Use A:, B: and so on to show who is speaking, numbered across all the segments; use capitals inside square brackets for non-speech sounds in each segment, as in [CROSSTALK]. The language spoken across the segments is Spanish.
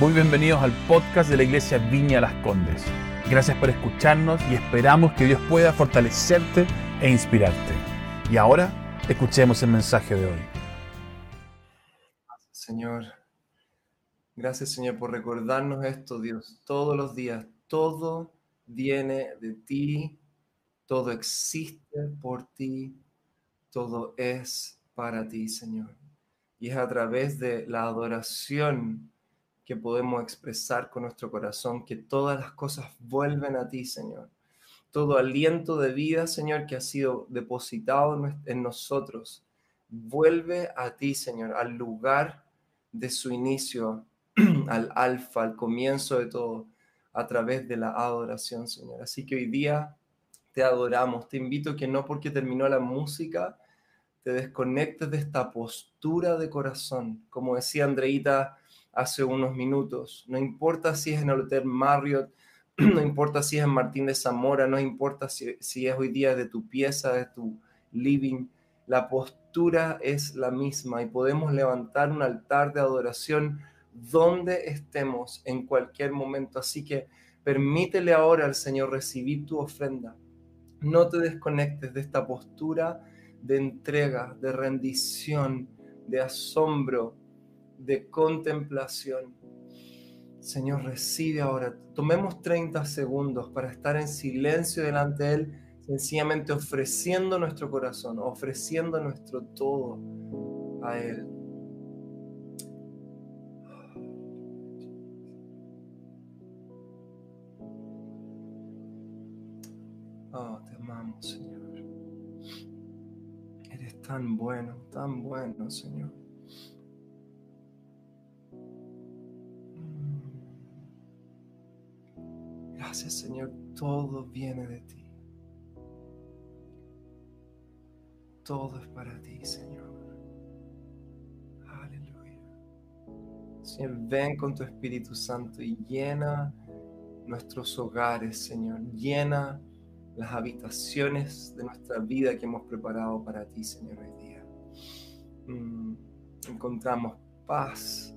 A: Muy bienvenidos al podcast de la Iglesia Viña Las Condes. Gracias por escucharnos y esperamos que Dios pueda fortalecerte e inspirarte. Y ahora escuchemos el mensaje de hoy.
B: Señor, gracias Señor por recordarnos esto, Dios, todos los días. Todo viene de ti, todo existe por ti, todo es para ti, Señor. Y es a través de la adoración que podemos expresar con nuestro corazón, que todas las cosas vuelven a ti, Señor. Todo aliento de vida, Señor, que ha sido depositado en nosotros, vuelve a ti, Señor, al lugar de su inicio, [CLEARS THROAT] al alfa, al comienzo de todo, a través de la adoración, Señor. Así que hoy día te adoramos. Te invito que no porque terminó la música, te desconectes de esta postura de corazón. Como decía Andreita, hace unos minutos. No importa si es en el Hotel Marriott, [CLEARS THROAT] no importa si es en Martín de Zamora, no importa si, es hoy día de tu pieza, de tu living, la postura es la misma y podemos levantar un altar de adoración donde estemos en cualquier momento. Así que permítele ahora al Señor recibir tu ofrenda. No te desconectes de esta postura de entrega, de rendición, de asombro, de contemplación. Señor, recibe ahora. Tomemos 30 segundos para estar en silencio delante de Él, sencillamente ofreciendo nuestro corazón, ofreciendo nuestro todo a Él. Oh, te amamos, Señor. Eres tan bueno, tan bueno, Señor. Gracias Señor, todo viene de ti. Todo es para ti, Señor. Aleluya. Señor, ven con tu Espíritu Santo y llena nuestros hogares, Señor. Llena las habitaciones de nuestra vida que hemos preparado para ti, Señor, hoy día. Mm, encontramos paz,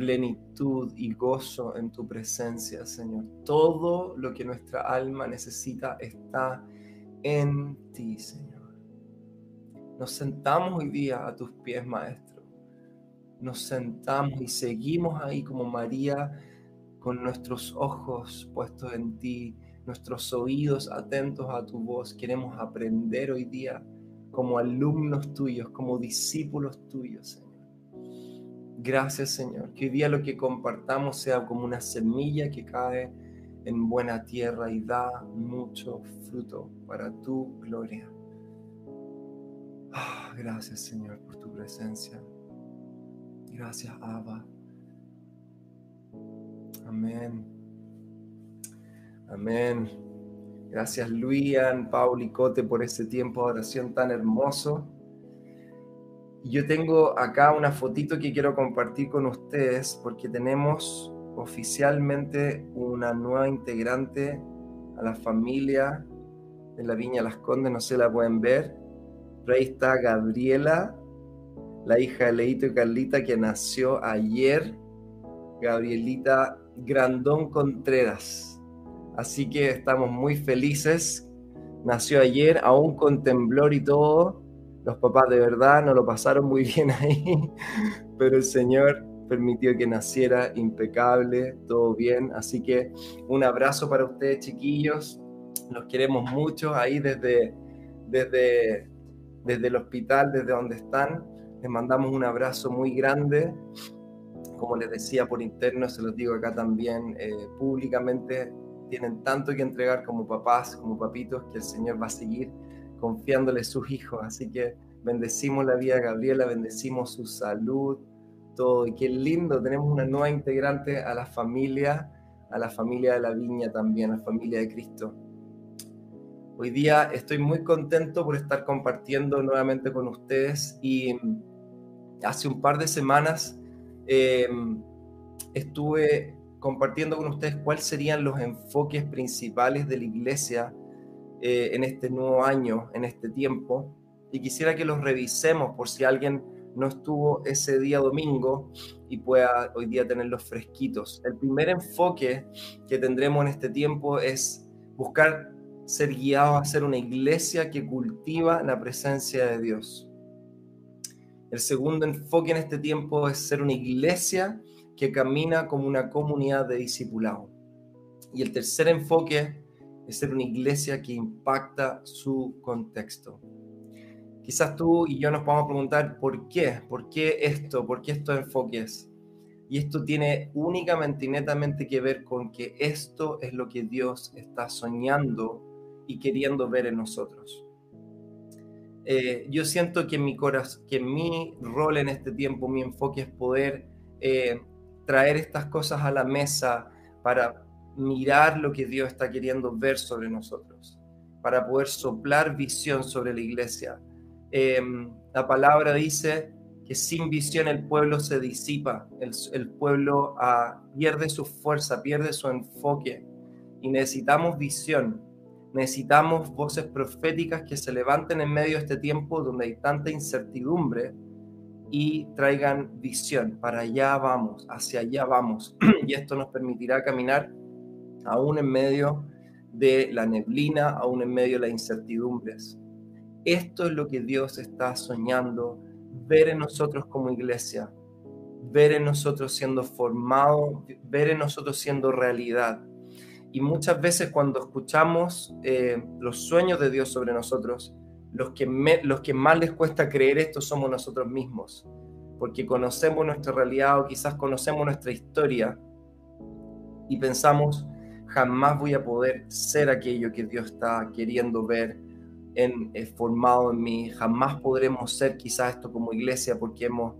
B: plenitud y gozo en tu presencia, Señor. Todo lo que nuestra alma necesita está en ti, Señor. Nos sentamos hoy día a tus pies, Maestro. Nos sentamos y seguimos ahí como María con nuestros ojos puestos en ti, nuestros oídos atentos a tu voz. Queremos aprender hoy día como alumnos tuyos, como discípulos tuyos, Señor. Gracias Señor, que hoy día lo que compartamos sea como una semilla que cae en buena tierra y da mucho fruto para tu gloria. Ah, gracias Señor por tu presencia. Gracias Abba. Amén. Amén. Gracias Luian, Paul y Cote por ese tiempo de oración tan hermoso. Yo tengo acá una fotito que quiero compartir con ustedes porque tenemos oficialmente una nueva integrante a la familia de la Viña Las Condes, no se la pueden ver. Ahí está Gabriela, la hija de Leito y Carlita que nació ayer, Gabrielita Grandón Contreras. Así que estamos muy felices. Nació ayer, aún con temblor y todo los papás de verdad no lo pasaron muy bien ahí, pero el Señor permitió que naciera impecable, todo bien. Así que un abrazo para ustedes, chiquillos. Los queremos mucho ahí desde, desde, desde el hospital, desde donde están. Les mandamos un abrazo muy grande. Como les decía por interno, se los digo acá también eh, públicamente, tienen tanto que entregar como papás, como papitos, que el Señor va a seguir confiándole sus hijos. Así que bendecimos la vida de Gabriela, bendecimos su salud, todo. Y qué lindo, tenemos una nueva integrante a la familia, a la familia de la viña también, a la familia de Cristo. Hoy día estoy muy contento por estar compartiendo nuevamente con ustedes y hace un par de semanas em, estuve compartiendo con ustedes cuáles serían los enfoques principales de la iglesia eh, en este nuevo año, en este tiempo, y quisiera que los revisemos por si alguien no estuvo ese día domingo y pueda hoy día tenerlos fresquitos. El primer enfoque que tendremos en este tiempo es buscar ser guiados a ser una iglesia que cultiva la presencia de Dios. El segundo enfoque en este tiempo es ser una iglesia que camina como una comunidad de discipulado. Y el tercer enfoque es ser una iglesia que impacta su contexto. Quizás tú y yo nos a preguntar por qué, por qué esto, por qué estos enfoques. Y esto tiene únicamente y netamente que ver con que esto es lo que Dios está soñando y queriendo ver en nosotros. Eh, yo siento que mi, corazón, que mi rol en este tiempo, mi enfoque es poder eh, traer estas cosas a la mesa para mirar lo que Dios está queriendo ver sobre nosotros, para poder soplar visión sobre la iglesia. Em, la palabra dice que sin visión el pueblo se disipa, el, pueblo ah, pierde su fuerza, pierde su enfoque y necesitamos visión, necesitamos voces proféticas que se levanten en medio de este tiempo donde hay tanta incertidumbre y traigan visión. Para allá vamos, hacia allá vamos. [CLEARS THROAT] y esto nos permitirá caminar aún en medio de la neblina, aún en medio de las incertidumbres. Esto es lo que Dios está soñando, ver en nosotros como iglesia, ver en nosotros siendo formado, ver en nosotros siendo realidad. Y muchas veces cuando escuchamos eh, los sueños de Dios sobre nosotros, los que, los que más les cuesta creer esto somos nosotros mismos, porque conocemos nuestra realidad o quizás conocemos nuestra historia y pensamos, jamás voy a poder ser aquello que Dios está queriendo ver en, eh, formado en mí, jamás podremos ser quizás esto como iglesia porque hemos,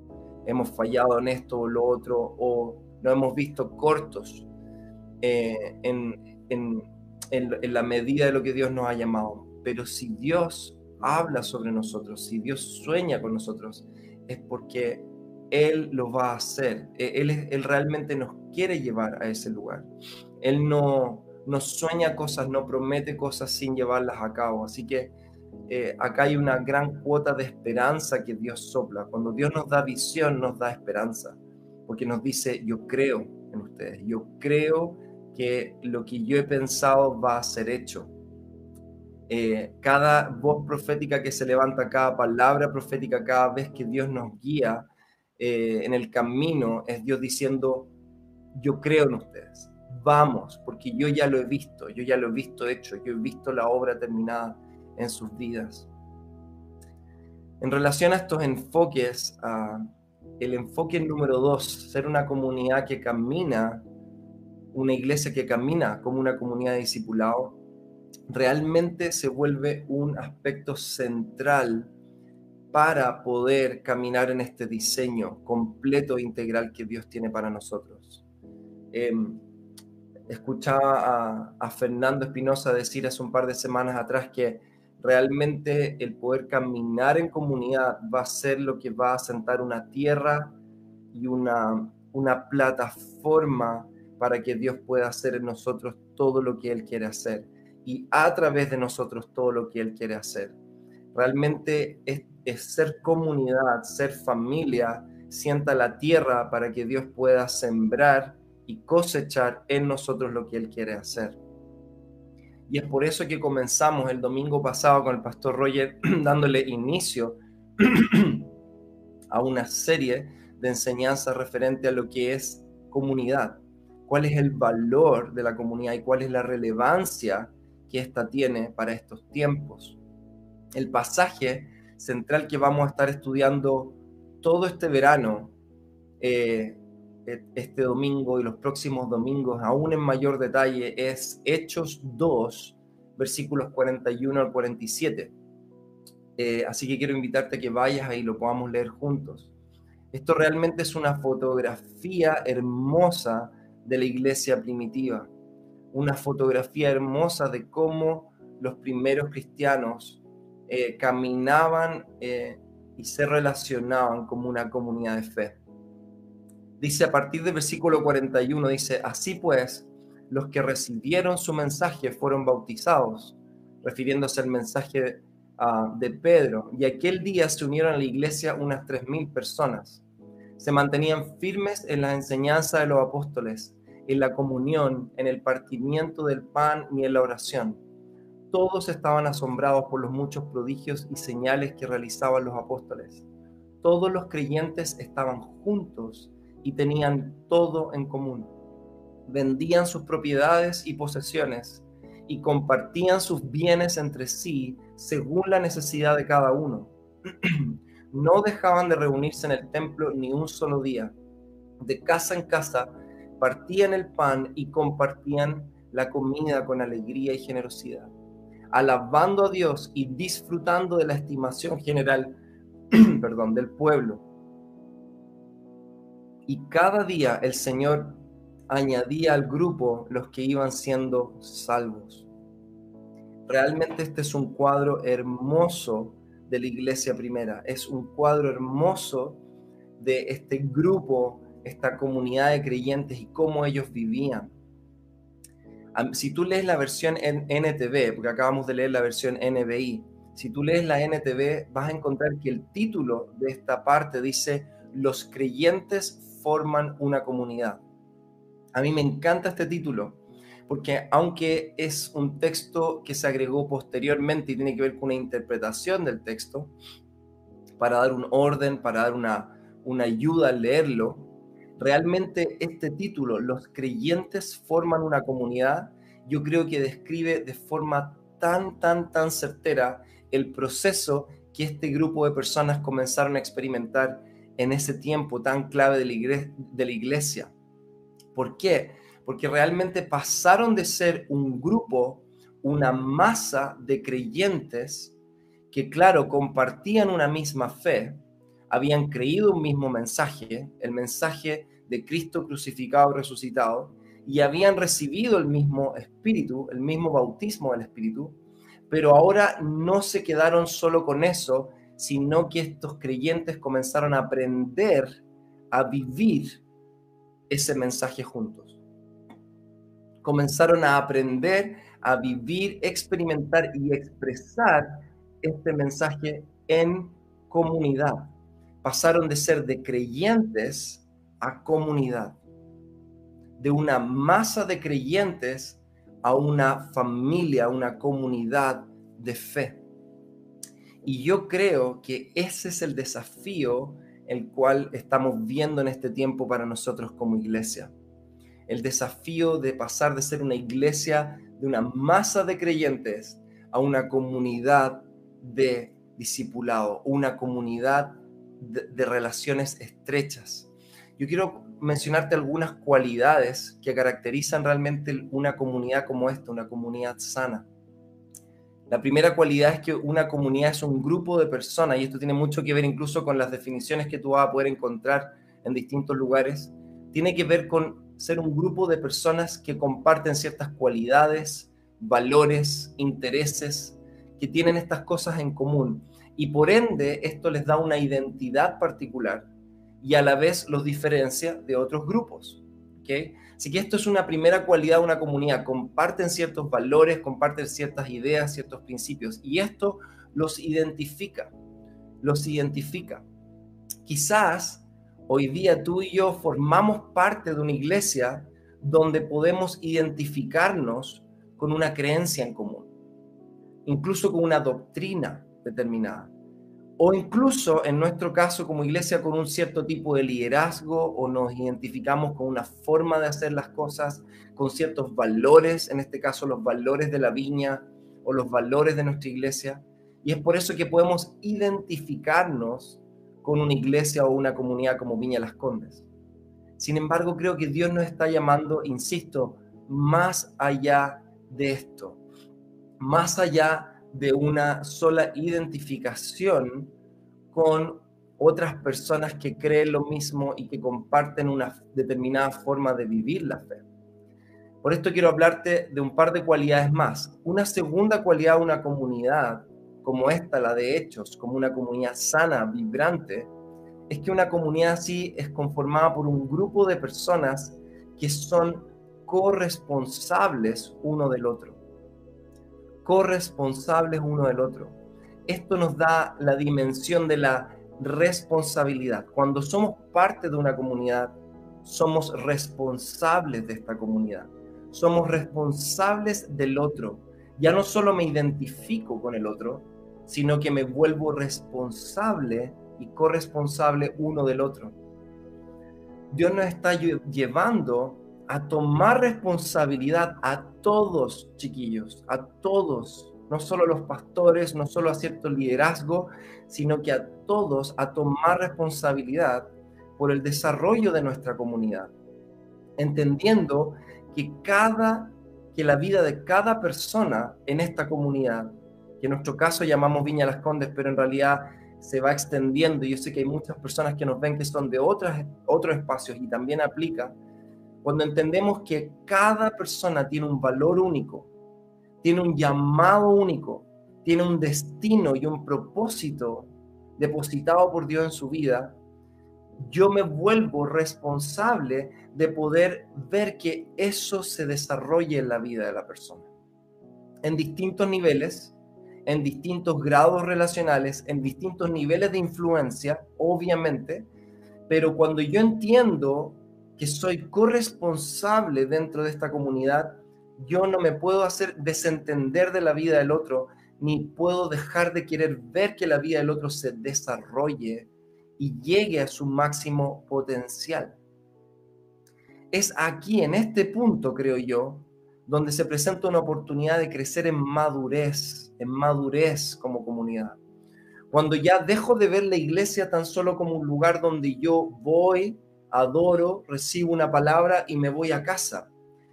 B: hemos fallado en esto o lo otro o no hemos visto cortos eh, en, en, en la medida de lo que Dios nos ha llamado. Pero si Dios habla sobre nosotros, si Dios sueña con nosotros, es porque Él lo va a hacer. E, él, él realmente nos quiere llevar a ese lugar. Él no, no sueña cosas, no promete cosas sin llevarlas a cabo. Así que eh, acá hay una gran cuota de esperanza que Dios sopla. Cuando Dios nos da visión, nos da esperanza. Porque nos dice, yo creo en ustedes, yo creo que lo que yo he pensado va a ser hecho. Eh, cada voz profética que se levanta, cada palabra profética, cada vez que Dios nos guía eh, en el camino, es Dios diciendo, yo creo en ustedes vamos, porque yo ya lo he visto, yo ya lo he visto hecho, yo he visto la obra terminada en sus vidas. En relación a estos enfoques, el enfoque número dos, ser una comunidad que camina, una iglesia que camina como una comunidad de discipulado, realmente se vuelve un aspecto central para poder caminar en este diseño completo e integral que Dios tiene para nosotros. Em, escuchaba a, Fernando Espinosa decir hace un par de semanas atrás que realmente el poder caminar en comunidad va a ser lo que va a sentar una tierra y una, una plataforma para que Dios pueda hacer en nosotros todo lo que Él quiere hacer y a través de nosotros todo lo que Él quiere hacer. Realmente es, es ser comunidad, ser familia, sienta la tierra para que Dios pueda sembrar y cosechar en nosotros lo que Él quiere hacer. Y es por eso que comenzamos el domingo pasado con el pastor Roger [CLEARS THROAT] dándole inicio [CLEARS THROAT] a una serie de enseñanzas referente a lo que es comunidad, cuál es el valor de la comunidad y cuál es la relevancia que ésta tiene para estos tiempos. El pasaje central que vamos a estar estudiando todo este verano eh, este domingo y los próximos domingos, aún en mayor detalle, es Hechos 2, versículos 41 al 47. Eh, así que quiero invitarte a que vayas ahí y lo podamos leer juntos. Esto realmente es una fotografía hermosa de la iglesia primitiva, una fotografía hermosa de cómo los primeros cristianos eh, caminaban eh, y se relacionaban como una comunidad de fe dice a partir del versículo 41, dice, así pues, los que recibieron su mensaje fueron bautizados, refiriéndose al mensaje ah, de Pedro, y aquel día se unieron a la iglesia unas 3.000 personas. Se mantenían firmes en la enseñanza de los apóstoles, en la comunión, en el partimiento del pan y en la oración. Todos estaban asombrados por los muchos prodigios y señales que realizaban los apóstoles. Todos los creyentes estaban juntos y tenían todo en común. Vendían sus propiedades y posesiones y compartían sus bienes entre sí según la necesidad de cada uno. [CLEARS THROAT] no dejaban de reunirse en el templo ni un solo día. De casa en casa partían el pan y compartían la comida con alegría y generosidad, alabando a Dios y disfrutando de la estimación general [CLEARS THROAT] perdón, del pueblo. Y cada día el Señor añadía al grupo los que iban siendo salvos. Realmente este es un cuadro hermoso de la iglesia primera. Es un cuadro hermoso de este grupo, esta comunidad de creyentes y cómo ellos vivían. Si tú lees la versión en NTV, porque acabamos de leer la versión NBI, si tú lees la NTV vas a encontrar que el título de esta parte dice Los creyentes forman una comunidad. A mí me encanta este título porque aunque es un texto que se agregó posteriormente y tiene que ver con una interpretación del texto, para dar un orden, para dar una, una ayuda al leerlo, realmente este título, Los creyentes forman una comunidad, yo creo que describe de forma tan, tan, tan certera el proceso que este grupo de personas comenzaron a experimentar en ese tiempo tan clave de la iglesia. ¿Por qué? porque realmente pasaron de ser un grupo, una masa de creyentes que, claro, compartían una misma fe, habían creído un mismo mensaje, el mensaje de Cristo crucificado, resucitado, y habían recibido el mismo espíritu, el mismo bautismo del espíritu, pero ahora no se quedaron solo con eso, sino que estos creyentes comenzaron a aprender a vivir ese mensaje juntos comenzaron a aprender a vivir, experimentar y expresar este mensaje en comunidad. Pasaron de ser de creyentes a comunidad, de una masa de creyentes a una familia, una comunidad de fe. Y yo creo que ese es el desafío el cual estamos viendo en este tiempo para nosotros como iglesia el desafío de pasar de ser una iglesia de una masa de creyentes a una comunidad de discipulado, una comunidad de, relaciones estrechas. Yo quiero mencionarte algunas cualidades que caracterizan realmente una comunidad como esta, una comunidad sana. La primera cualidad es que una comunidad es un grupo de personas, y esto tiene mucho que ver incluso con las definiciones que tú vas a poder encontrar en distintos lugares, tiene que ver con ser un grupo de personas que comparten ciertas cualidades, valores, intereses, que tienen estas cosas en común. Y por ende, esto les da una identidad particular y a la vez los diferencia de otros grupos. ¿okay? Así que esto es una primera cualidad de una comunidad. Comparten ciertos valores, comparten ciertas ideas, ciertos principios. Y esto los identifica. Los identifica. Quizás Hoy día tú y yo formamos parte de una iglesia donde podemos identificarnos con una creencia en común, incluso con una doctrina determinada, o incluso en nuestro caso como iglesia con un cierto tipo de liderazgo o nos identificamos con una forma de hacer las cosas, con ciertos valores, en este caso los valores de la viña o los valores de nuestra iglesia. Y es por eso que podemos identificarnos con una iglesia o una comunidad como Viña Las Condes. Sin embargo, creo que Dios nos está llamando, insisto, más allá de esto, más allá de una sola identificación con otras personas que creen lo mismo y que comparten una determinada forma de vivir la fe. Por esto quiero hablarte de un par de cualidades más. Una segunda cualidad de una comunidad como esta, la de Hechos, como una comunidad sana, vibrante, es que una comunidad así es conformada por un grupo de personas que son corresponsables uno del otro. Corresponsables uno del otro. esto nos da la dimensión de la responsabilidad. Cuando somos parte de una comunidad, somos responsables de esta comunidad. Somos responsables del otro. Ya no solo me identifico con el otro, sino que me vuelvo responsable y corresponsable uno del otro. Dios nos está llevando a tomar responsabilidad a todos, chiquillos, a todos, no solo a los pastores, no solo a cierto liderazgo, sino que a todos a tomar responsabilidad por el desarrollo de nuestra comunidad, entendiendo que cada que la vida de cada persona en esta comunidad, que en nuestro caso llamamos Viña Las Condes, pero en realidad se va extendiendo. Yo sé que hay muchas personas que nos ven que son de otras, otros espacios y también aplica. Cuando entendemos que cada persona tiene un valor único, tiene un llamado único, tiene un destino y un propósito depositado por Dios en su vida, yo me vuelvo responsable de poder ver que eso se desarrolle en la vida de la persona. En distintos niveles, en distintos grados relacionales, en distintos niveles de influencia, obviamente, pero cuando yo entiendo que soy corresponsable dentro de esta comunidad, yo no me puedo hacer desentender de la vida del otro, ni puedo dejar de querer ver que la vida del otro se desarrolle y llegue a su máximo potencial. Es aquí, en este punto, creo yo, donde se presenta una oportunidad de crecer en madurez, en madurez como comunidad. Cuando ya dejo de ver la iglesia tan solo como un lugar donde yo voy, adoro, recibo una palabra y me voy a casa,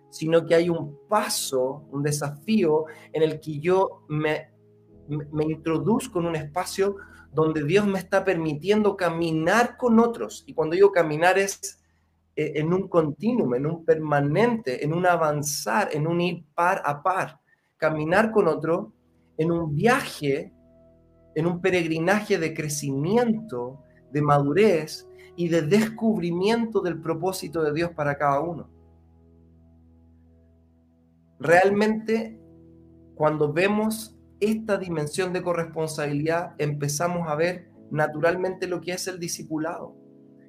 B: sino que hay un paso, un desafío en el que yo me, me introduzco en un espacio donde Dios me está permitiendo caminar con otros. Y cuando digo caminar es eh, en un continuum, en un permanente, en un avanzar, en un ir par a par. Caminar con otro en un viaje, en un peregrinaje de crecimiento, de madurez y de descubrimiento del propósito de Dios para cada uno. Realmente, cuando vemos esta dimensión de corresponsabilidad, empezamos a ver naturalmente lo que es el discipulado.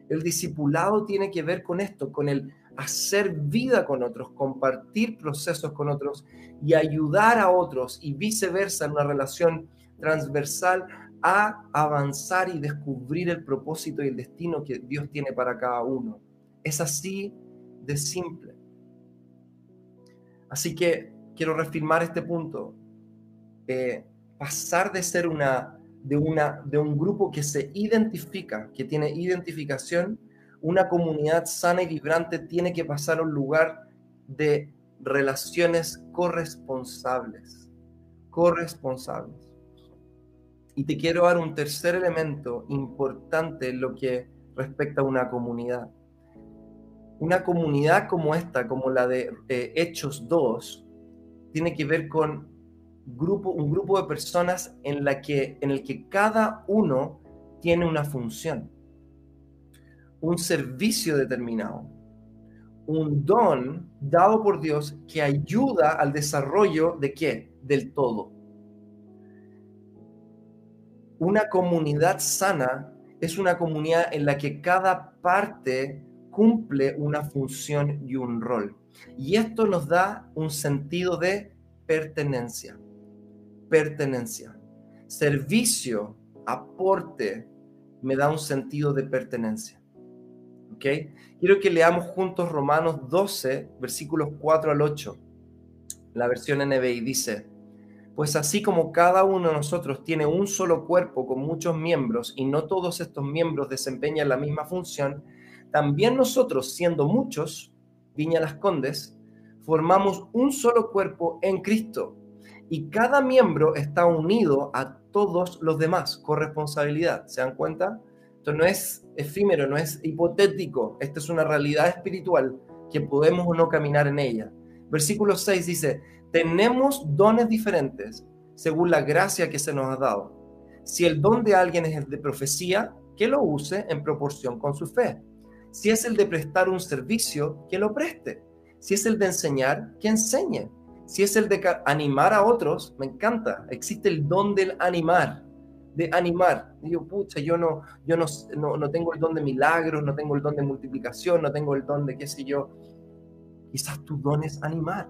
B: El discipulado tiene que ver con esto, con el hacer vida con otros, compartir procesos con otros y ayudar a otros y viceversa en una relación transversal a avanzar y descubrir el propósito y el destino que Dios tiene para cada uno. Es así de simple. Así que quiero reafirmar este punto. Eh, pasar de ser una de, una, de un grupo que se identifica, que tiene identificación, una comunidad sana y vibrante tiene que pasar a un lugar de relaciones corresponsables, corresponsables. Y te quiero dar un tercer elemento importante en lo que respecta a una comunidad. Una comunidad como esta, como la de eh, Hechos 2, tiene que ver con un grupo de personas en, la que, en el que cada uno tiene una función, un servicio determinado, un don dado por Dios que ayuda al desarrollo de qué? Del todo. Una comunidad sana es una comunidad en la que cada parte cumple una función y un rol. Y esto nos da un sentido de pertenencia pertenencia. Servicio, aporte, me da un sentido de pertenencia. ¿Ok? Quiero que leamos juntos Romanos 12, versículos 4 al 8. La versión NBI dice, pues así como cada uno de nosotros tiene un solo cuerpo con muchos miembros y no todos estos miembros desempeñan la misma función, también nosotros, siendo muchos, Viña Las Condes, formamos un solo cuerpo en Cristo y cada miembro está unido a todos los demás, con responsabilidad. ¿Se dan cuenta? Esto no es efímero, no es hipotético, esta es una realidad espiritual que podemos o no caminar en ella. Versículo 6 dice, tenemos dones diferentes según la gracia que se nos ha dado. Si el don de alguien es el de profecía, que lo use en proporción con su fe. Si es el de prestar un servicio, que lo preste. Si es el de enseñar, que enseñe. Si es el de animar a otros, me encanta. Existe el don del animar. de animar. Digo, pucha, yo no, yo no, no, tengo el don de milagros, no tengo el don de multiplicación, no tengo el don de qué sé yo. Quizás tu don es animar.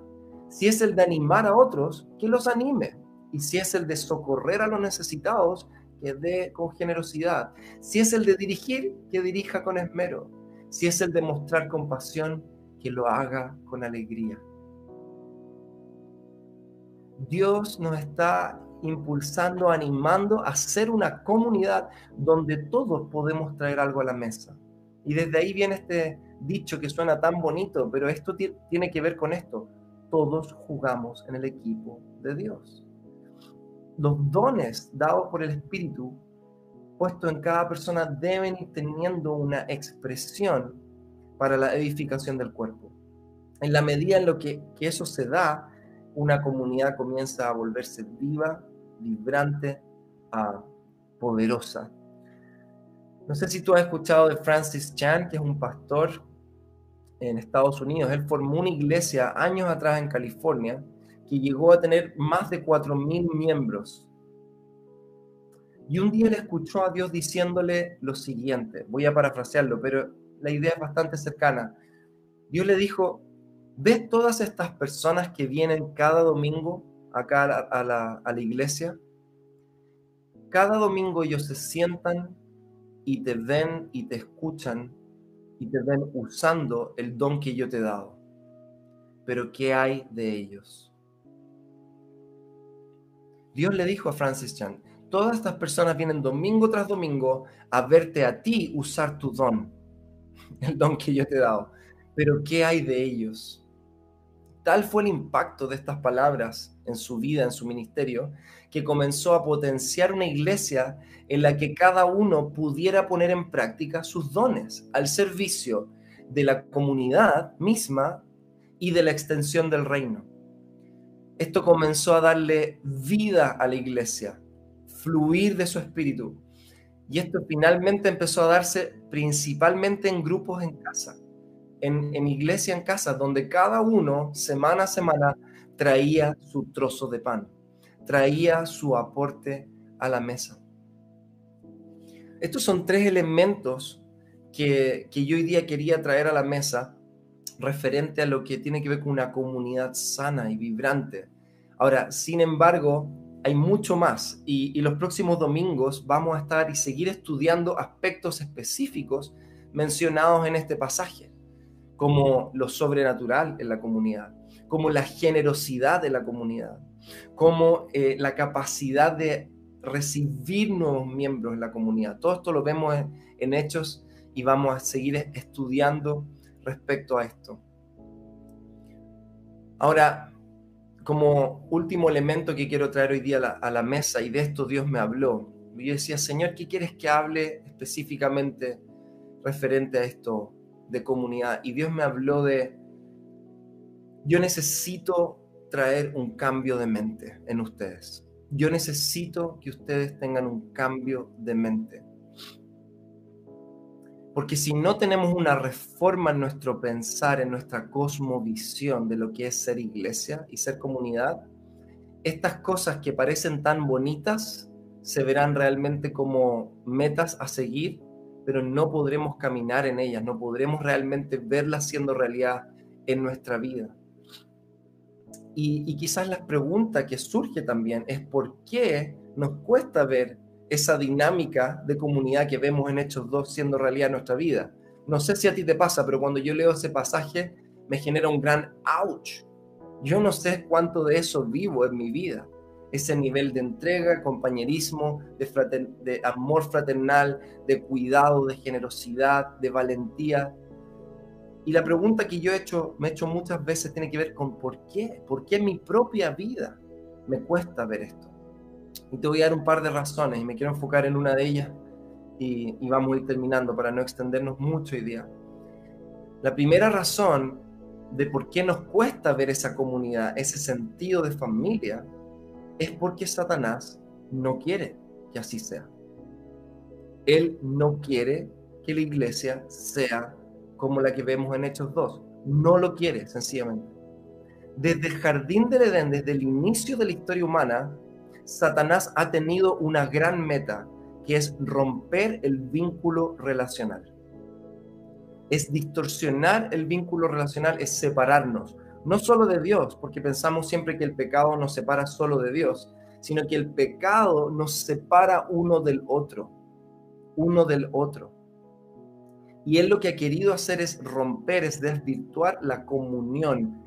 B: Si es el de animar a otros, que los anime. Y si es el de socorrer a los necesitados, que dé con generosidad. Si es el de dirigir, que dirija con esmero. Si es el de mostrar compasión, que lo haga con alegría. Dios nos está impulsando, animando a ser una comunidad donde todos podemos traer algo a la mesa. Y desde ahí viene este dicho que suena tan bonito, pero esto tiene que ver con esto. Todos jugamos en el equipo de Dios. Los dones dados por el Espíritu puesto en cada persona deben ir teniendo una expresión para la edificación del cuerpo. En la medida en lo que, que eso se da, una comunidad comienza a volverse viva, vibrante, uh, poderosa. No sé si tú has escuchado de Francis Chan, que es un pastor en Estados Unidos. Él formó una iglesia años atrás en California que llegó a tener más de 4.000 miembros. Y un día le escuchó a Dios diciéndole lo siguiente, voy a parafrasearlo, pero la idea es bastante cercana. Dios le dijo, ¿ves todas estas personas que vienen cada domingo acá a la, a la, iglesia? Cada domingo ellos se sientan y te ven y te escuchan y te ven usando el don que yo te he dado. Pero ¿qué hay de ellos? Dios le dijo a Francis Chan, todas estas personas vienen domingo tras domingo a verte a ti usar tu don, el don que yo te he dado. Pero ¿qué hay de ellos? Tal fue el impacto de estas palabras en su vida, en su ministerio, que comenzó a potenciar una iglesia en la que cada uno pudiera poner en práctica sus dones al servicio de la comunidad misma y de la extensión del reino. Esto comenzó a darle vida a la iglesia, fluir de su espíritu. Y esto finalmente empezó a darse principalmente en grupos en casa en, iglesia en casa, donde cada uno, semana a semana, traía su trozo de pan, traía su aporte a la mesa. Estos son tres elementos que, yo hoy día quería traer a la mesa referente a lo que tiene que ver con una comunidad sana y vibrante. Ahora, sin embargo, hay mucho más y, los próximos domingos vamos a estar y seguir estudiando aspectos específicos mencionados en este pasaje como lo sobrenatural en la comunidad, como la generosidad de la comunidad, como eh, la capacidad de recibir nuevos miembros en la comunidad. Todo esto lo vemos en, hechos y vamos a seguir estudiando respecto a esto. Ahora, como último elemento que quiero traer hoy día a la, a la, mesa, y de esto Dios me habló, yo decía, Señor, ¿qué quieres que hable específicamente referente a esto de comunidad y Dios me habló de, yo necesito traer un cambio de mente en ustedes. Yo necesito que ustedes tengan un cambio de mente. Porque si no tenemos una reforma en nuestro pensar, en nuestra cosmovisión de lo que es ser iglesia y ser comunidad, estas cosas que parecen tan bonitas se verán realmente como metas a seguir pero no podremos caminar en ellas, no podremos realmente verlas siendo realidad en nuestra vida. Y, quizás la pregunta que surge también es por qué nos cuesta ver esa dinámica de comunidad que vemos en Hechos 2 siendo realidad en nuestra vida. No sé si a ti te pasa, pero cuando yo leo ese pasaje me genera un gran ouch. Yo no sé cuánto de eso vivo en mi vida ese nivel de entrega, compañerismo, de, de, amor fraternal, de cuidado, de generosidad, de valentía. Y la pregunta que yo he hecho, me he hecho muchas veces tiene que ver con por qué, por qué en mi propia vida me cuesta ver esto. Y te voy a dar un par de razones y me quiero enfocar en una de ellas y, y vamos a ir terminando para no extendernos mucho hoy día. La primera razón de por qué nos cuesta ver esa comunidad, ese sentido de familia, es porque Satanás no quiere que así sea. Él no quiere que la iglesia sea como la que vemos en Hechos 2. No lo quiere, sencillamente. Desde el jardín del Edén, desde el inicio de la historia humana, Satanás ha tenido una gran meta, que es romper el vínculo relacional. Es distorsionar el vínculo relacional, es separarnos, no solo de Dios, porque pensamos siempre que el pecado nos separa solo de Dios, sino que el pecado nos separa uno del otro, uno del otro. Y él lo que ha querido hacer es romper, es desvirtuar la comunión,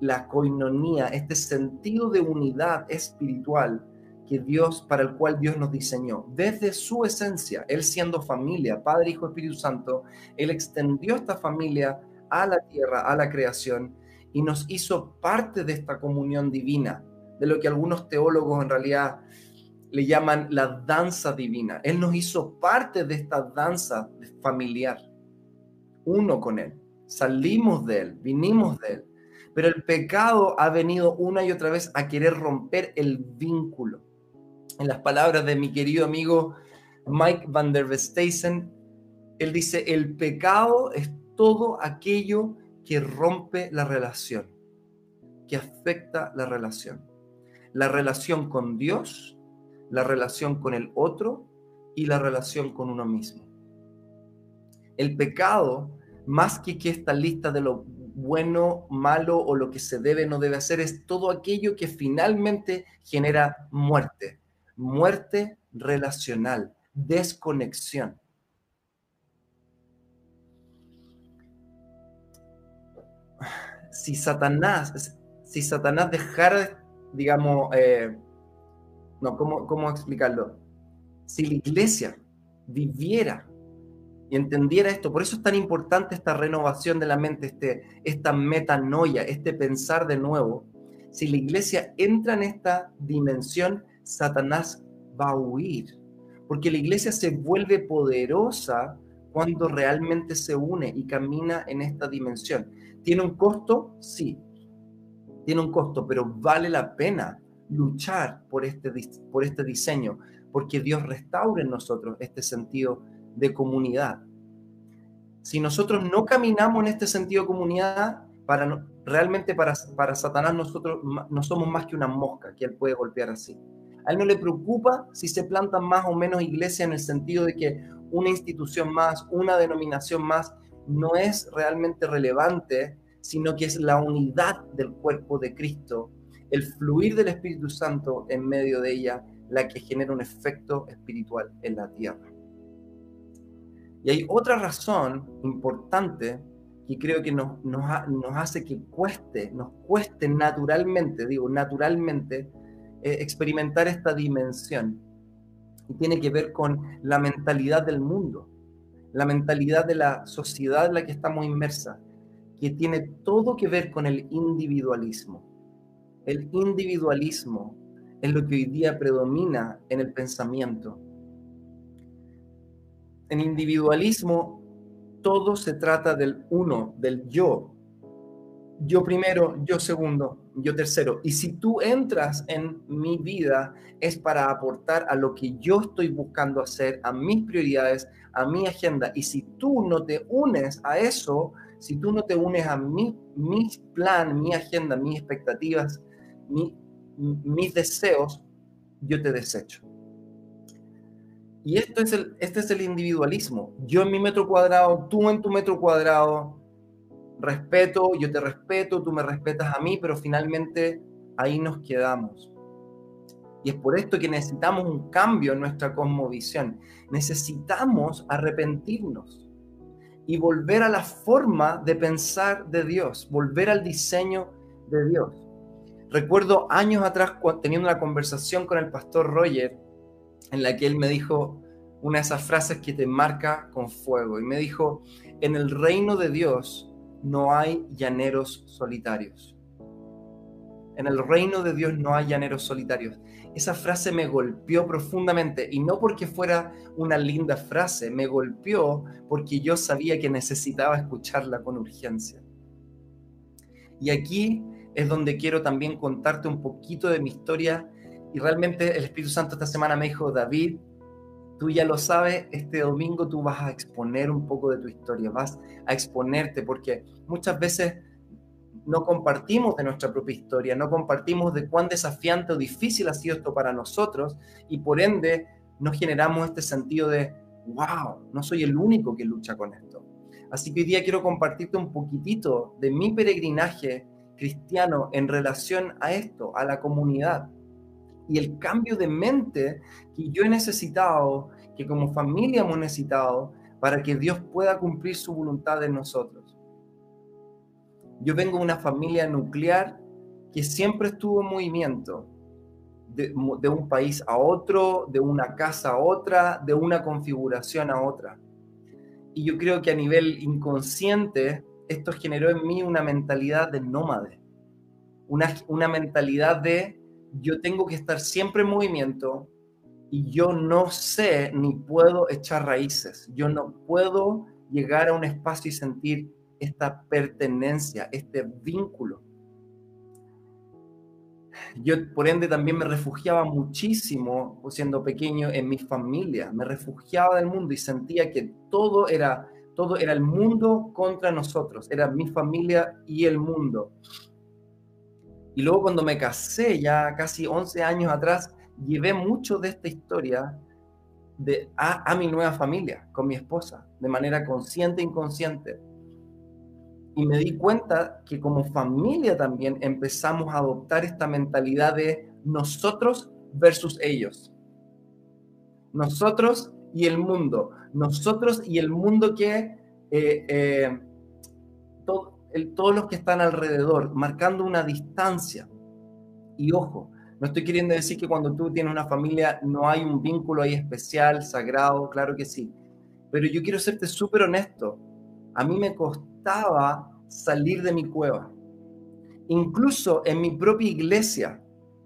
B: la coinonía, este sentido de unidad espiritual que Dios, para el cual Dios nos diseñó. Desde su esencia, Él siendo familia, Padre, Hijo, Espíritu Santo, Él extendió esta familia a la tierra, a la creación, y nos hizo parte de esta comunión divina, de lo que algunos teólogos en realidad le llaman la danza divina. Él nos hizo parte de esta danza familiar, uno con Él. Salimos de Él, vinimos de Él. Pero el pecado ha venido una y otra vez a querer romper el vínculo. En las palabras de mi querido amigo Mike van der Westhuizen, él dice, el pecado es todo aquello que rompe la relación, que afecta la relación. La relación con Dios, la relación con el otro y la relación con uno mismo. El pecado, más que que esta lista de lo bueno, malo o lo que se debe, no debe hacer, es todo aquello que finalmente genera muerte. Muerte relacional, desconexión. Si Satanás, si Satanás dejara, digamos, eh, no, ¿cómo, ¿cómo explicarlo? Si la iglesia viviera y entendiera esto, por eso es tan importante esta renovación de la mente, este, esta metanoia, este pensar de nuevo. Si la iglesia entra en esta dimensión, Satanás va a huir, porque la iglesia se vuelve poderosa cuando realmente se une y camina en esta dimensión. ¿Tiene un costo? Sí, tiene un costo, pero vale la pena luchar por este, por este diseño, porque Dios restaure en nosotros este sentido de comunidad. Si nosotros no caminamos en este sentido de comunidad, para, realmente para, para Satanás nosotros no somos más que una mosca que él puede golpear así. A él no le preocupa si se plantan más o menos iglesias en el sentido de que una institución más, una denominación más, no es realmente relevante, sino que es la unidad del cuerpo de Cristo, el fluir del Espíritu Santo en medio de ella, la que genera un efecto espiritual en la tierra. Y hay otra razón importante que creo que nos, hace que cueste, nos cueste naturalmente, digo naturalmente, eh, experimentar esta dimensión. Y tiene que ver con la mentalidad del mundo la mentalidad de la sociedad en la que estamos inmersa, que tiene todo que ver con el individualismo. El individualismo es lo que hoy día predomina en el pensamiento. En individualismo todo se trata del uno, del yo. Yo primero, yo segundo, yo tercero. Y si tú entras en mi vida es para aportar a lo que yo estoy buscando hacer, a mis prioridades, a mi agenda. Y si tú no te unes a eso, si tú no te unes a mi, mi plan, mi agenda, mis expectativas, mis deseos, yo te desecho. Y esto es el, este es el individualismo. Yo en mi metro cuadrado, tú en tu metro cuadrado, respeto, yo te respeto, tú me respetas a mí, pero finalmente ahí nos quedamos. Y es por esto que necesitamos un cambio en nuestra cosmovisión. Necesitamos arrepentirnos y volver a la forma de pensar de Dios, volver al diseño de Dios. Recuerdo años atrás teniendo una conversación con el pastor Roger en la que él me dijo una de esas frases que te marca con fuego y me dijo, en el reino de Dios no hay llaneros solitarios. En el reino de Dios no hay llaneros solitarios. Esa frase me golpeó profundamente y no porque fuera una linda frase, me golpeó porque yo sabía que necesitaba escucharla con urgencia. Y aquí es donde quiero también contarte un poquito de mi historia y realmente el Espíritu Santo esta semana me dijo, David, tú ya lo sabes, este domingo tú vas a exponer un poco de tu historia, vas a exponerte porque muchas veces no compartimos de nuestra propia historia, no compartimos de cuán desafiante o difícil ha sido esto para nosotros y por ende nos generamos este sentido de, wow, no soy el único que lucha con esto. Así que hoy día quiero compartirte un poquitito de mi peregrinaje cristiano en relación a esto, a la comunidad y el cambio de mente que yo he necesitado, que como familia hemos necesitado para que Dios pueda cumplir su voluntad en nosotros. Yo vengo de una familia nuclear que siempre estuvo en movimiento, de, un país a otro, de una casa a otra, de una configuración a otra. Y yo creo que a nivel inconsciente esto generó en mí una mentalidad de nómade, una, una mentalidad de yo tengo que estar siempre en movimiento y yo no sé ni puedo echar raíces, yo no puedo llegar a un espacio y sentir esta pertenencia, este vínculo. Yo, por ende, también me refugiaba muchísimo, siendo pequeño, en mi familia. Me refugiaba del mundo y sentía que todo era, todo era el mundo contra nosotros. Era mi familia y el mundo. Y luego cuando me casé, ya casi 11 años atrás, llevé mucho de esta historia a, a mi nueva familia, con mi esposa, de manera consciente e inconsciente y me di cuenta que como familia también empezamos a adoptar esta mentalidad de nosotros versus ellos. Nosotros y el mundo. Nosotros y el mundo que eh, eh, todos los que están alrededor, marcando una distancia. Y ojo, no estoy queriendo decir que cuando tú tienes una familia no hay un vínculo ahí especial, sagrado, claro que sí. Pero yo quiero serte súper honesto. A mí me costaba salir de mi cueva. Incluso en mi propia iglesia,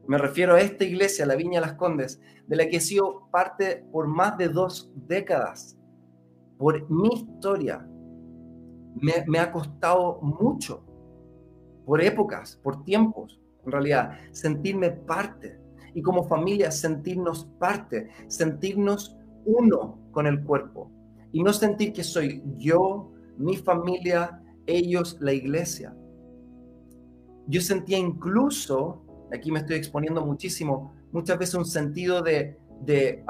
B: me refiero a esta iglesia, la Viña Las Condes, de la que he sido parte por más de dos décadas, por mi historia, me, ha costado mucho, por épocas, por tiempos, en realidad, sentirme parte. Y como familia, sentirnos parte, sentirnos uno con el cuerpo. Y no sentir que soy yo, mi familia, ellos la iglesia. Yo sentía incluso, aquí me estoy exponiendo muchísimo, muchas veces un sentido de, de,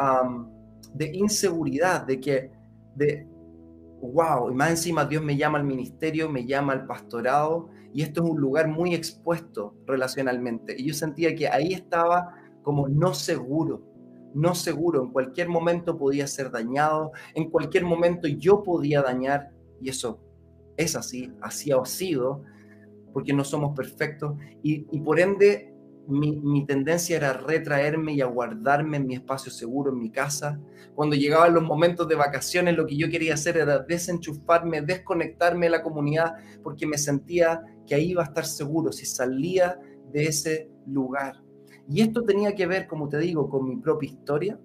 B: de inseguridad, de que, de, wow, y más encima Dios me llama al ministerio, me llama al pastorado, y esto es un lugar muy expuesto relacionalmente. Y yo sentía que ahí estaba como no seguro, no seguro, en cualquier momento podía ser dañado, en cualquier momento yo podía dañar, y eso es así, así ha sido, porque no somos perfectos y, por ende mi, tendencia era retraerme y aguardarme en mi espacio seguro, en mi casa. Cuando llegaban los momentos de vacaciones, lo que yo quería hacer era desenchufarme, desconectarme de la comunidad, porque me sentía que ahí iba a estar seguro si salía de ese lugar. Y esto tenía que ver, como te digo, con mi propia historia.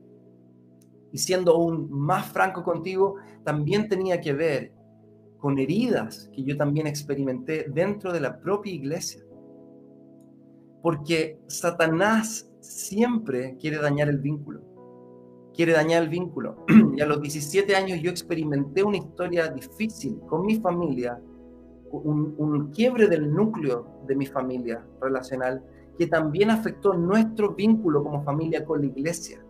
B: Y siendo aún más franco contigo, también tenía que ver con heridas que yo también experimenté dentro de la propia iglesia. Porque Satanás siempre quiere dañar el vínculo. Quiere dañar el vínculo. [CLEARS THROAT] Y a los 17 años yo experimenté una historia difícil con mi familia, un, un quiebre del núcleo de mi familia relacional que también afectó nuestro vínculo como familia con la iglesia.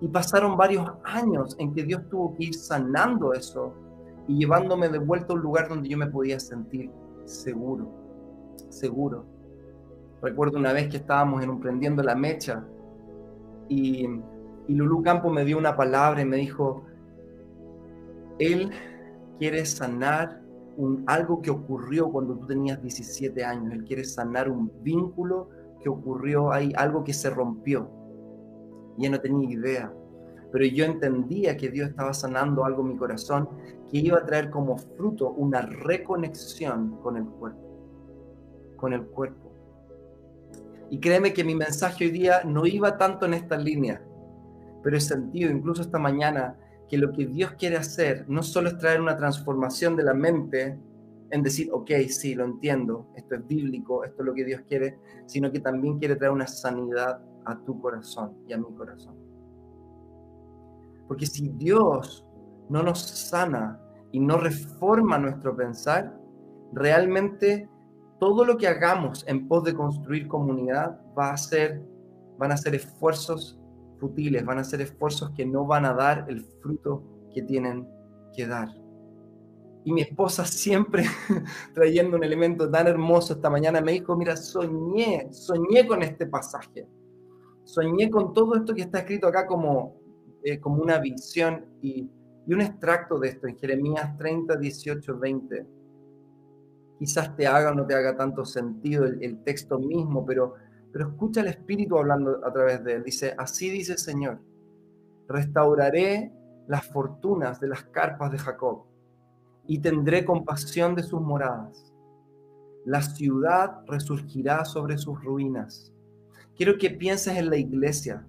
B: Y pasaron varios años en que Dios tuvo que ir sanando eso y llevándome de vuelta a un lugar donde yo me podía sentir seguro, seguro. Recuerdo una vez que estábamos en un prendiendo la mecha y, y Lulú Campo me dio una palabra y me dijo, él quiere sanar un, algo que ocurrió cuando tú tenías 17 años, él quiere sanar un vínculo que ocurrió ahí, algo que se rompió. Y él no tenía idea pero yo entendía que Dios estaba sanando algo en mi corazón que iba a traer como fruto una reconexión con el cuerpo, con el cuerpo. Y créeme que mi mensaje hoy día no iba tanto en esta línea, pero he sentido incluso esta mañana que lo que Dios quiere hacer no solo es traer una transformación de la mente en decir, ok, sí, lo entiendo, esto es bíblico, esto es lo que Dios quiere, sino que también quiere traer una sanidad a tu corazón y a mi corazón. Porque si Dios no nos sana y no reforma nuestro pensar, realmente todo lo que hagamos en pos de construir comunidad va a ser, van a ser esfuerzos futiles, van a ser esfuerzos que no van a dar el fruto que tienen que dar. Y mi esposa siempre [LAUGHS] trayendo un elemento tan hermoso esta mañana me dijo, mira, soñé, soñé con este pasaje. Soñé con todo esto que está escrito acá como, eh, como una visión y, y un extracto de esto en Jeremías 30, 18, 20 quizás te haga o no te haga tanto sentido el, texto mismo, pero, pero escucha el Espíritu hablando a través de él. Dice, así dice el Señor, restauraré las fortunas de las carpas de Jacob y tendré compasión de sus moradas. La ciudad resurgirá sobre sus ruinas. Quiero que pienses en la iglesia.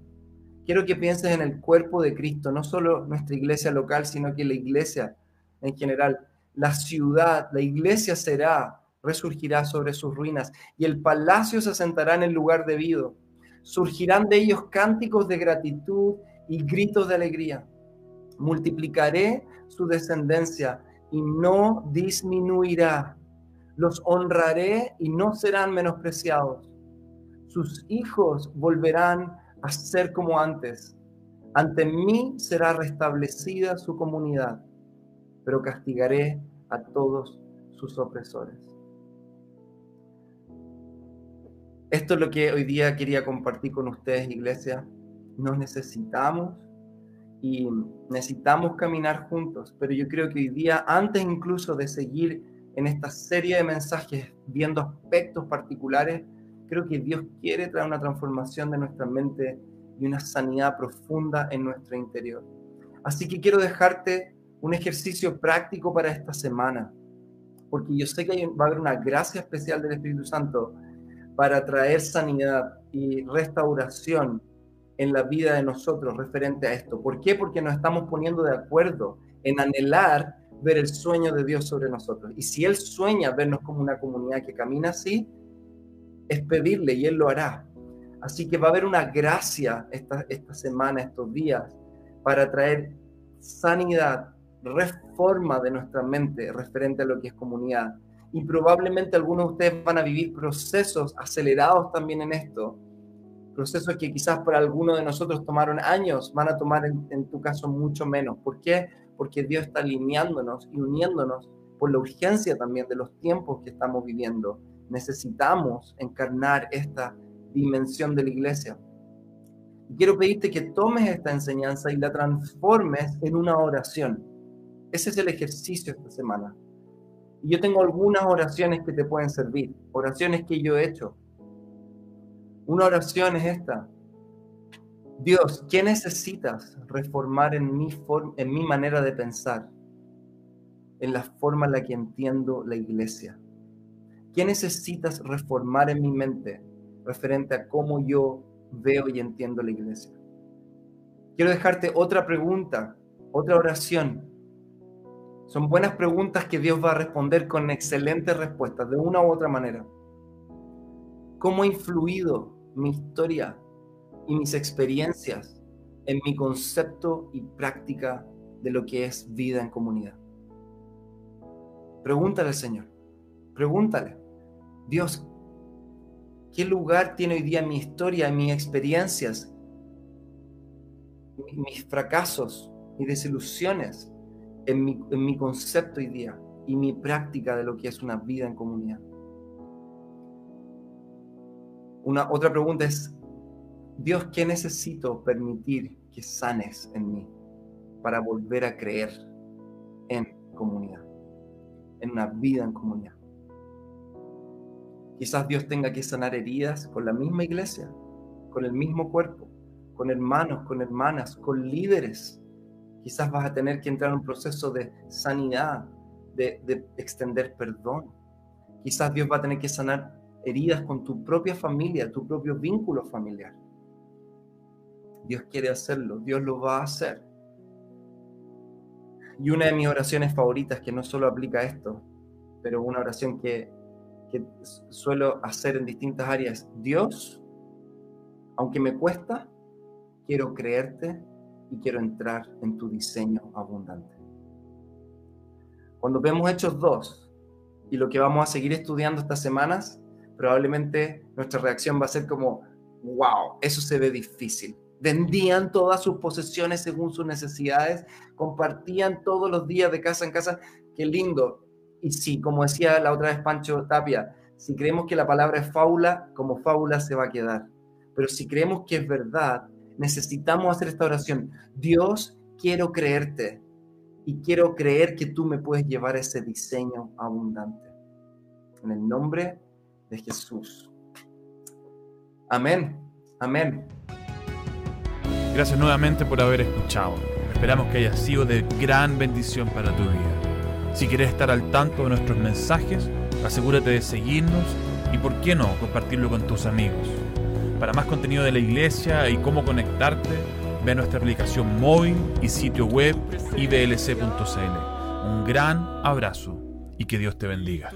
B: Quiero que pienses en el cuerpo de Cristo, no solo nuestra iglesia local, sino que la iglesia en general la ciudad, la iglesia será, resurgirá sobre sus ruinas y el palacio se asentará en el lugar debido. Surgirán de ellos cánticos de gratitud y gritos de alegría. Multiplicaré su descendencia y no disminuirá. Los honraré y no serán menospreciados. Sus hijos volverán a ser como antes. Ante mí será restablecida su comunidad pero castigaré a todos sus opresores. Esto es lo que hoy día quería compartir con ustedes, iglesia. Nos necesitamos y necesitamos caminar juntos, pero yo creo que hoy día, antes incluso de seguir en esta serie de mensajes viendo aspectos particulares, creo que Dios quiere traer una transformación de nuestra mente y una sanidad profunda en nuestro interior. Así que quiero dejarte un ejercicio práctico para esta semana, porque yo sé que va a haber una gracia especial del Espíritu Santo para traer sanidad y restauración en la vida de nosotros referente a esto. ¿Por qué? Porque nos estamos poniendo de acuerdo en anhelar ver el sueño de Dios sobre nosotros. Y si Él sueña vernos como una comunidad que camina así, es pedirle y Él lo hará. Así que va a haber una gracia esta, esta semana, estos días, para traer sanidad reforma de nuestra mente referente a lo que es comunidad. Y probablemente algunos de ustedes van a vivir procesos acelerados también en esto. Procesos que quizás para algunos de nosotros tomaron años, van a tomar en, tu caso mucho menos. ¿Por qué? Porque Dios está alineándonos y uniéndonos por la urgencia también de los tiempos que estamos viviendo. Necesitamos encarnar esta dimensión de la iglesia. Quiero pedirte que tomes esta enseñanza y la transformes en una oración ese es el ejercicio esta semana. Y yo tengo algunas oraciones que te pueden servir, oraciones que yo he hecho. Una oración es esta. Dios, ¿qué necesitas reformar en mi, en mi manera de pensar? En la forma en la que entiendo la iglesia. ¿Qué necesitas reformar en mi mente referente a cómo yo veo y entiendo la iglesia? Quiero dejarte otra pregunta, otra oración son buenas preguntas que Dios va a responder con excelentes respuestas, de una u otra manera. ¿Cómo ha influido mi historia y mis experiencias en mi concepto y práctica de lo que es vida en comunidad? Pregúntale al Señor, pregúntale, Dios, ¿qué lugar tiene hoy día mi historia, mis experiencias, mis fracasos, mis desilusiones? En mi, concepto hoy día y mi práctica de lo que es una vida en comunidad. Una otra pregunta es, Dios, ¿qué necesito permitir que sanes en mí para volver a creer en comunidad, en una vida en comunidad? Quizás Dios tenga que sanar heridas con la misma iglesia, con el mismo cuerpo, con hermanos, con hermanas, con líderes Quizás vas a tener que entrar en un proceso de sanidad, de, extender perdón. Quizás Dios va a tener que sanar heridas con tu propia familia, tu propio vínculo familiar. Dios quiere hacerlo, Dios lo va a hacer. Y una de mis oraciones favoritas, que no solo aplica esto, pero una oración que, que suelo hacer en distintas áreas, Dios, aunque me cuesta, quiero creerte y quiero entrar en tu diseño abundante. Cuando vemos Hechos 2, y lo que vamos a seguir estudiando estas semanas, probablemente nuestra reacción va a ser como, wow, eso se ve difícil. Vendían todas sus posesiones según sus necesidades, compartían todos los días de casa en casa. Qué lindo. Y sí, como decía la otra vez Pancho Tapia, si creemos que la palabra es fábula, como fábula se va a quedar. Pero si creemos que es verdad, necesitamos hacer esta oración. Dios, quiero creerte y quiero creer que tú me puedes llevar ese diseño abundante. En el nombre de Jesús. Amén. Amén.
A: Gracias nuevamente por haber escuchado. Esperamos que haya sido de gran bendición para tu vida. Si quieres estar al tanto de nuestros mensajes, asegúrate de seguirnos y, por qué no, compartirlo con tus amigos. Para más contenido de la iglesia y cómo conectarte, ve nuestra aplicación móvil y sitio web iblc.cl. Un gran abrazo y que Dios te bendiga.